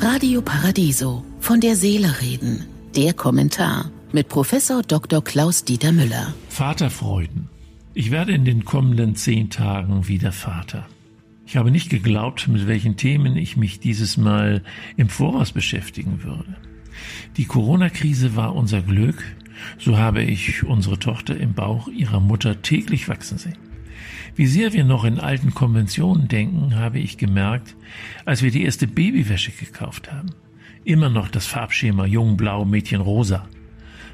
Radio Paradiso von der Seele reden. Der Kommentar mit Professor Dr. Klaus Dieter Müller. Vaterfreuden. Ich werde in den kommenden zehn Tagen wieder Vater. Ich habe nicht geglaubt, mit welchen Themen ich mich dieses Mal im Voraus beschäftigen würde. Die Corona-Krise war unser Glück, so habe ich unsere Tochter im Bauch ihrer Mutter täglich wachsen sehen. Wie sehr wir noch in alten Konventionen denken, habe ich gemerkt, als wir die erste Babywäsche gekauft haben. Immer noch das Farbschema Jung Blau, Mädchen Rosa.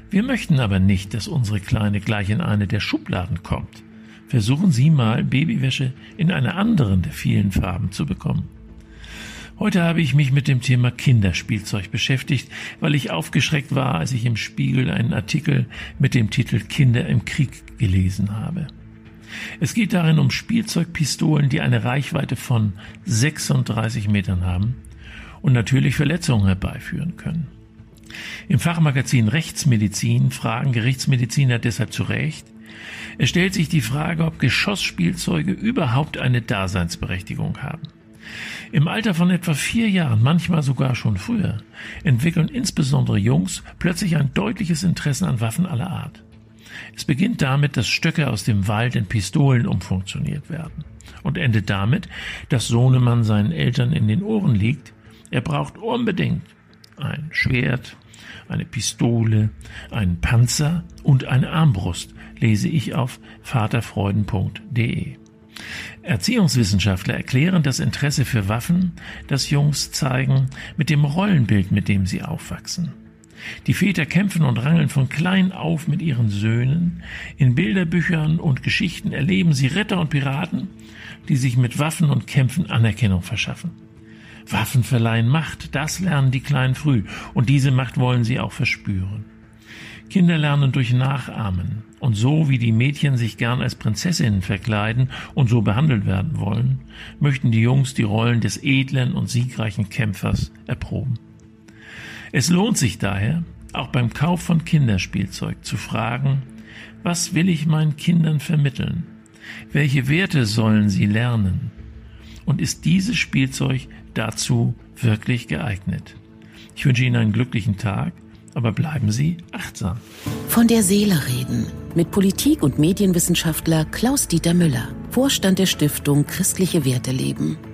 Wir möchten aber nicht, dass unsere Kleine gleich in eine der Schubladen kommt. Versuchen Sie mal, Babywäsche in einer anderen der vielen Farben zu bekommen. Heute habe ich mich mit dem Thema Kinderspielzeug beschäftigt, weil ich aufgeschreckt war, als ich im Spiegel einen Artikel mit dem Titel Kinder im Krieg gelesen habe. Es geht darin um Spielzeugpistolen, die eine Reichweite von 36 Metern haben und natürlich Verletzungen herbeiführen können. Im Fachmagazin Rechtsmedizin fragen Gerichtsmediziner deshalb zu Recht, es stellt sich die Frage, ob Geschossspielzeuge überhaupt eine Daseinsberechtigung haben. Im Alter von etwa vier Jahren, manchmal sogar schon früher, entwickeln insbesondere Jungs plötzlich ein deutliches Interesse an Waffen aller Art. Es beginnt damit, dass Stöcke aus dem Wald in Pistolen umfunktioniert werden und endet damit, dass Sohnemann seinen Eltern in den Ohren liegt, er braucht unbedingt ein Schwert, eine Pistole, einen Panzer und eine Armbrust, lese ich auf vaterfreuden.de. Erziehungswissenschaftler erklären das Interesse für Waffen, das Jungs zeigen, mit dem Rollenbild, mit dem sie aufwachsen. Die Väter kämpfen und rangeln von klein auf mit ihren Söhnen. In Bilderbüchern und Geschichten erleben sie Ritter und Piraten, die sich mit Waffen und Kämpfen Anerkennung verschaffen. Waffen verleihen Macht, das lernen die Kleinen früh, und diese Macht wollen sie auch verspüren. Kinder lernen durch Nachahmen, und so wie die Mädchen sich gern als Prinzessinnen verkleiden und so behandelt werden wollen, möchten die Jungs die Rollen des edlen und siegreichen Kämpfers erproben. Es lohnt sich daher, auch beim Kauf von Kinderspielzeug zu fragen, was will ich meinen Kindern vermitteln? Welche Werte sollen sie lernen? Und ist dieses Spielzeug dazu wirklich geeignet? Ich wünsche Ihnen einen glücklichen Tag, aber bleiben Sie achtsam. Von der Seele reden mit Politik- und Medienwissenschaftler Klaus-Dieter Müller, Vorstand der Stiftung Christliche Werte leben.